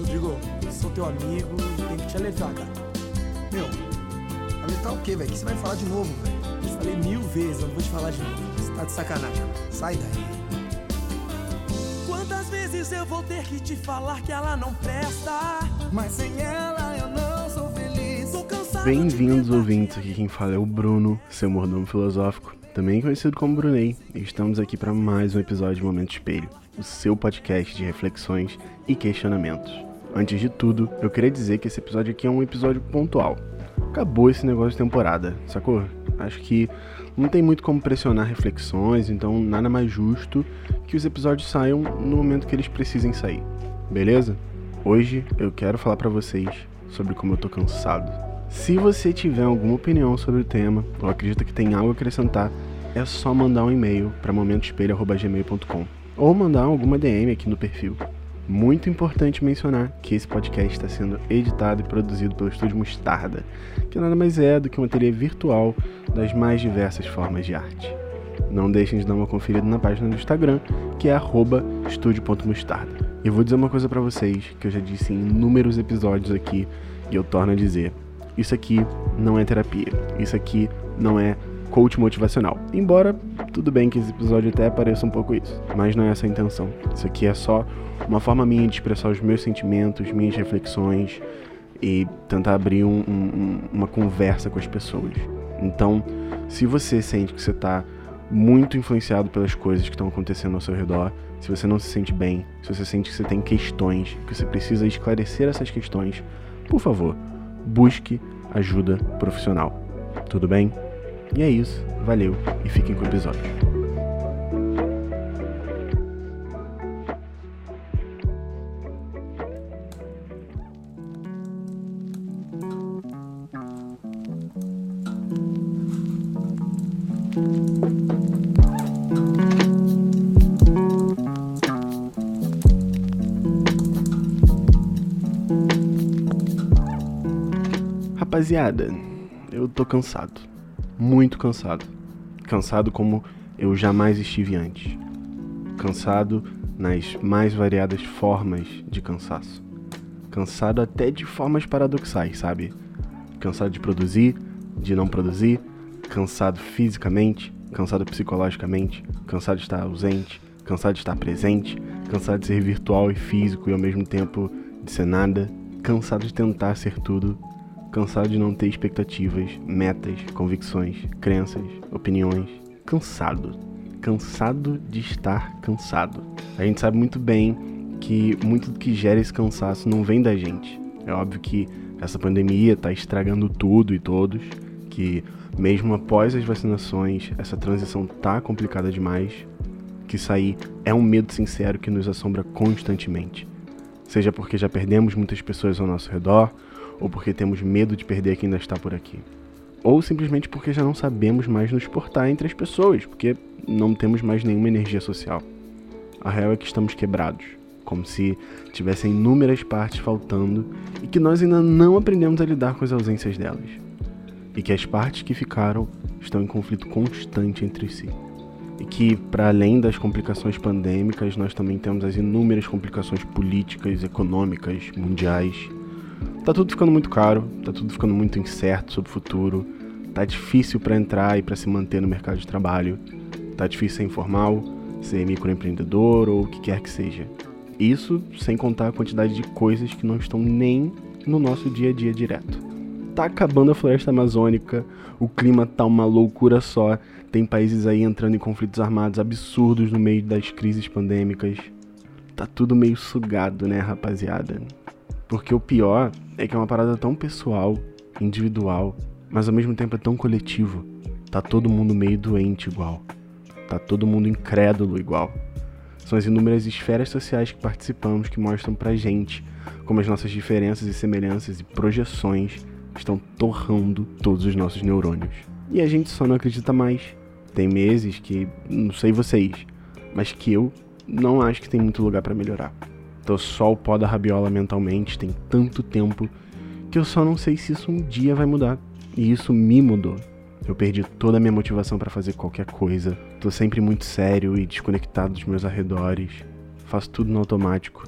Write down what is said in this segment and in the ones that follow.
Rodrigo, sou teu amigo, tenho que te alertar, cara. Meu, alertar o quê, velho? O que você vai falar de novo, velho? Eu falei mil vezes, eu não vou te falar de novo. Você tá de sacanagem. Sai daí. Quantas vezes eu vou ter que te falar que ela não presta? Mas sem ela eu não sou feliz. Tô cansado Bem-vindos, ouvintes. Aqui quem fala é o Bruno, seu mordomo filosófico, também conhecido como Brunei, e estamos aqui para mais um episódio de Momento Espelho, o seu podcast de reflexões e questionamentos. Antes de tudo, eu queria dizer que esse episódio aqui é um episódio pontual. Acabou esse negócio de temporada, sacou? Acho que não tem muito como pressionar reflexões, então nada mais justo que os episódios saiam no momento que eles precisem sair. Beleza? Hoje eu quero falar para vocês sobre como eu tô cansado. Se você tiver alguma opinião sobre o tema ou acredita que tem algo a acrescentar, é só mandar um e-mail para momentoespelho.gmail.com ou mandar alguma DM aqui no perfil. Muito importante mencionar que esse podcast está sendo editado e produzido pelo Estúdio Mostarda, que nada mais é do que uma ateliê virtual das mais diversas formas de arte. Não deixem de dar uma conferida na página do Instagram, que é estúdio.mostarda. E eu vou dizer uma coisa para vocês que eu já disse em inúmeros episódios aqui e eu torno a dizer: isso aqui não é terapia, isso aqui não é coach motivacional. Embora tudo bem que esse episódio até pareça um pouco isso, mas não é essa a intenção. Isso aqui é só uma forma minha de expressar os meus sentimentos, minhas reflexões e tentar abrir um, um, uma conversa com as pessoas. Então, se você sente que você está muito influenciado pelas coisas que estão acontecendo ao seu redor, se você não se sente bem, se você sente que você tem questões, que você precisa esclarecer essas questões, por favor, busque ajuda profissional. Tudo bem? E é isso, valeu e fiquem com o episódio. Rapaziada, eu tô cansado. Muito cansado. Cansado como eu jamais estive antes. Cansado nas mais variadas formas de cansaço. Cansado até de formas paradoxais, sabe? Cansado de produzir, de não produzir, cansado fisicamente, cansado psicologicamente, cansado de estar ausente, cansado de estar presente, cansado de ser virtual e físico e ao mesmo tempo de ser nada, cansado de tentar ser tudo cansado de não ter expectativas, metas, convicções, crenças, opiniões. Cansado. Cansado de estar cansado. A gente sabe muito bem que muito do que gera esse cansaço não vem da gente. É óbvio que essa pandemia está estragando tudo e todos, que mesmo após as vacinações, essa transição tá complicada demais, que sair é um medo sincero que nos assombra constantemente. Seja porque já perdemos muitas pessoas ao nosso redor, ou porque temos medo de perder quem ainda está por aqui. Ou simplesmente porque já não sabemos mais nos portar entre as pessoas, porque não temos mais nenhuma energia social. A real é que estamos quebrados, como se tivessem inúmeras partes faltando e que nós ainda não aprendemos a lidar com as ausências delas. E que as partes que ficaram estão em conflito constante entre si. E que, para além das complicações pandêmicas, nós também temos as inúmeras complicações políticas, econômicas, mundiais Tá tudo ficando muito caro, tá tudo ficando muito incerto sobre o futuro, tá difícil para entrar e para se manter no mercado de trabalho, tá difícil ser informal, ser microempreendedor ou o que quer que seja. Isso sem contar a quantidade de coisas que não estão nem no nosso dia a dia direto. Tá acabando a floresta amazônica, o clima tá uma loucura só, tem países aí entrando em conflitos armados absurdos no meio das crises pandêmicas. Tá tudo meio sugado, né, rapaziada? Porque o pior é que é uma parada tão pessoal, individual, mas ao mesmo tempo é tão coletivo. Tá todo mundo meio doente igual. Tá todo mundo incrédulo igual. São as inúmeras esferas sociais que participamos que mostram pra gente como as nossas diferenças e semelhanças e projeções estão torrando todos os nossos neurônios. E a gente só não acredita mais. Tem meses que, não sei vocês, mas que eu não acho que tem muito lugar para melhorar. Tô só o pó da rabiola mentalmente, tem tanto tempo que eu só não sei se isso um dia vai mudar. E isso me mudou. Eu perdi toda a minha motivação para fazer qualquer coisa. Tô sempre muito sério e desconectado dos meus arredores. Faço tudo no automático.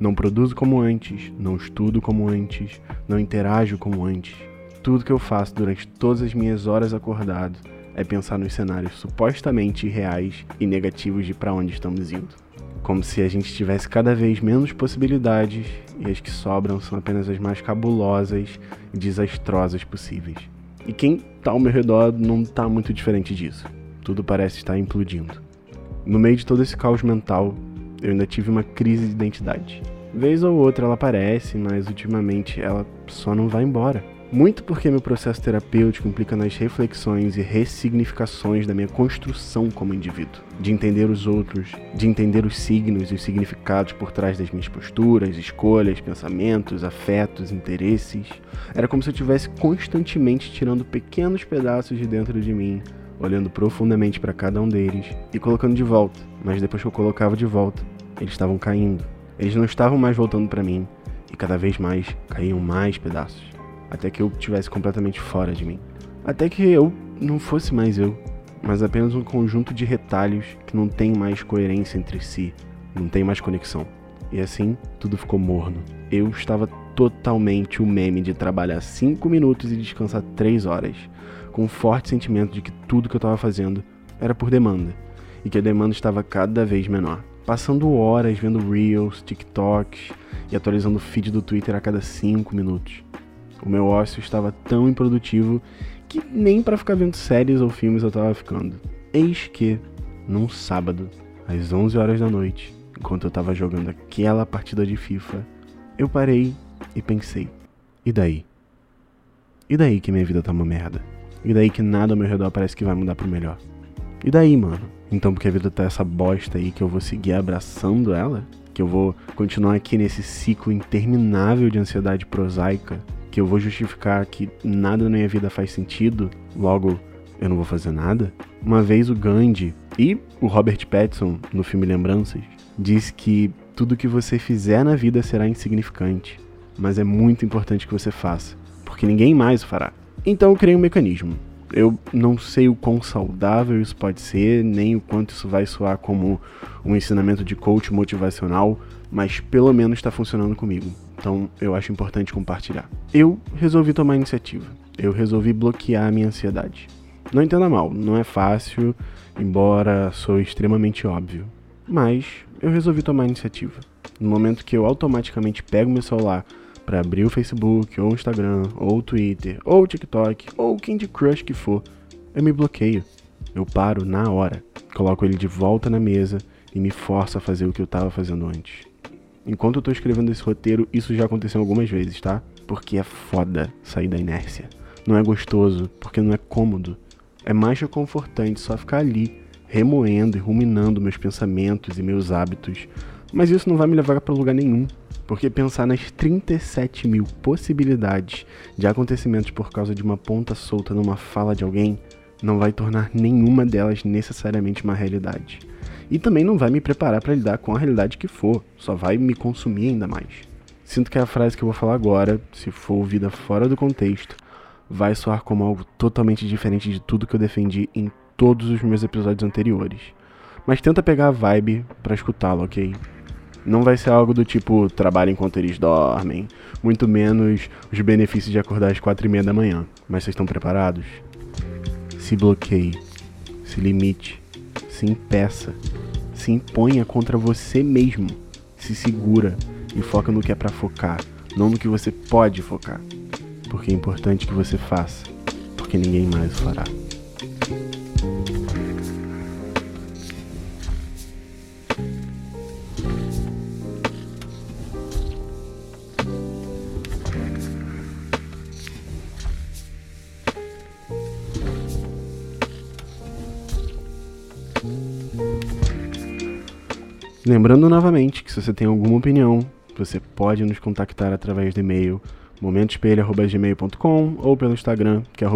Não produzo como antes, não estudo como antes, não interajo como antes. Tudo que eu faço durante todas as minhas horas acordado é pensar nos cenários supostamente reais e negativos de para onde estamos indo. Como se a gente tivesse cada vez menos possibilidades e as que sobram são apenas as mais cabulosas e desastrosas possíveis. E quem tá ao meu redor não tá muito diferente disso. Tudo parece estar implodindo. No meio de todo esse caos mental, eu ainda tive uma crise de identidade. Vez ou outra ela aparece, mas ultimamente ela só não vai embora. Muito porque meu processo terapêutico implica nas reflexões e ressignificações da minha construção como indivíduo, de entender os outros, de entender os signos e os significados por trás das minhas posturas, escolhas, pensamentos, afetos, interesses. Era como se eu estivesse constantemente tirando pequenos pedaços de dentro de mim, olhando profundamente para cada um deles e colocando de volta. Mas depois que eu colocava de volta, eles estavam caindo. Eles não estavam mais voltando para mim e cada vez mais caíam mais pedaços até que eu estivesse completamente fora de mim. Até que eu não fosse mais eu, mas apenas um conjunto de retalhos que não tem mais coerência entre si, não tem mais conexão. E assim, tudo ficou morno. Eu estava totalmente o meme de trabalhar 5 minutos e descansar 3 horas, com um forte sentimento de que tudo que eu estava fazendo era por demanda, e que a demanda estava cada vez menor. Passando horas vendo Reels, TikToks e atualizando o feed do Twitter a cada 5 minutos. O meu ócio estava tão improdutivo que nem para ficar vendo séries ou filmes eu estava ficando. Eis que, num sábado, às 11 horas da noite, enquanto eu estava jogando aquela partida de FIFA, eu parei e pensei: e daí? E daí que minha vida tá uma merda? E daí que nada ao meu redor parece que vai mudar pro melhor? E daí, mano? Então, porque a vida tá essa bosta aí que eu vou seguir abraçando ela? Que eu vou continuar aqui nesse ciclo interminável de ansiedade prosaica? Que eu vou justificar que nada na minha vida faz sentido, logo eu não vou fazer nada? Uma vez o Gandhi e o Robert Pattinson, no filme Lembranças, diz que tudo que você fizer na vida será insignificante, mas é muito importante que você faça, porque ninguém mais o fará. Então eu criei um mecanismo. Eu não sei o quão saudável isso pode ser, nem o quanto isso vai soar como um ensinamento de coach motivacional, mas pelo menos está funcionando comigo. Então eu acho importante compartilhar. Eu resolvi tomar iniciativa. Eu resolvi bloquear a minha ansiedade. Não entenda mal, não é fácil, embora sou extremamente óbvio. Mas eu resolvi tomar iniciativa. No momento que eu automaticamente pego meu celular para abrir o Facebook, ou o Instagram, ou o Twitter, ou o TikTok, ou o Candy Crush que for, eu me bloqueio. Eu paro na hora, coloco ele de volta na mesa e me forço a fazer o que eu estava fazendo antes. Enquanto eu tô escrevendo esse roteiro, isso já aconteceu algumas vezes, tá? Porque é foda sair da inércia. Não é gostoso, porque não é cômodo. É mais reconfortante só ficar ali, remoendo e ruminando meus pensamentos e meus hábitos. Mas isso não vai me levar para lugar nenhum. Porque pensar nas 37 mil possibilidades de acontecimentos por causa de uma ponta solta numa fala de alguém não vai tornar nenhuma delas necessariamente uma realidade e também não vai me preparar para lidar com a realidade que for, só vai me consumir ainda mais. Sinto que a frase que eu vou falar agora, se for ouvida fora do contexto, vai soar como algo totalmente diferente de tudo que eu defendi em todos os meus episódios anteriores. Mas tenta pegar a vibe para escutá-lo, ok? Não vai ser algo do tipo trabalho enquanto eles dormem, muito menos os benefícios de acordar às quatro e meia da manhã. Mas vocês estão preparados? Se bloqueie, se limite, se impeça, se imponha contra você mesmo, se segura e foca no que é para focar, não no que você pode focar. Porque é importante que você faça, porque ninguém mais o fará. Lembrando novamente que se você tem alguma opinião, você pode nos contactar através do e-mail momentoespelho.gmail.com ou pelo Instagram, que é.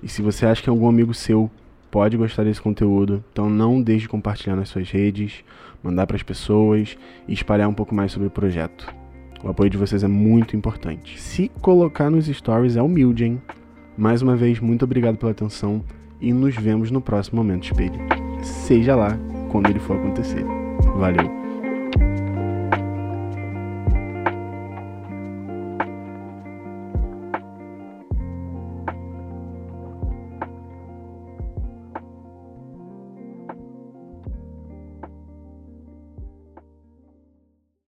E se você acha que algum amigo seu pode gostar desse conteúdo, então não deixe de compartilhar nas suas redes, mandar para as pessoas e espalhar um pouco mais sobre o projeto. O apoio de vocês é muito importante. Se colocar nos stories é humilde, hein? Mais uma vez, muito obrigado pela atenção e nos vemos no próximo Momento Espelho. Seja lá quando ele for acontecer. Valeu!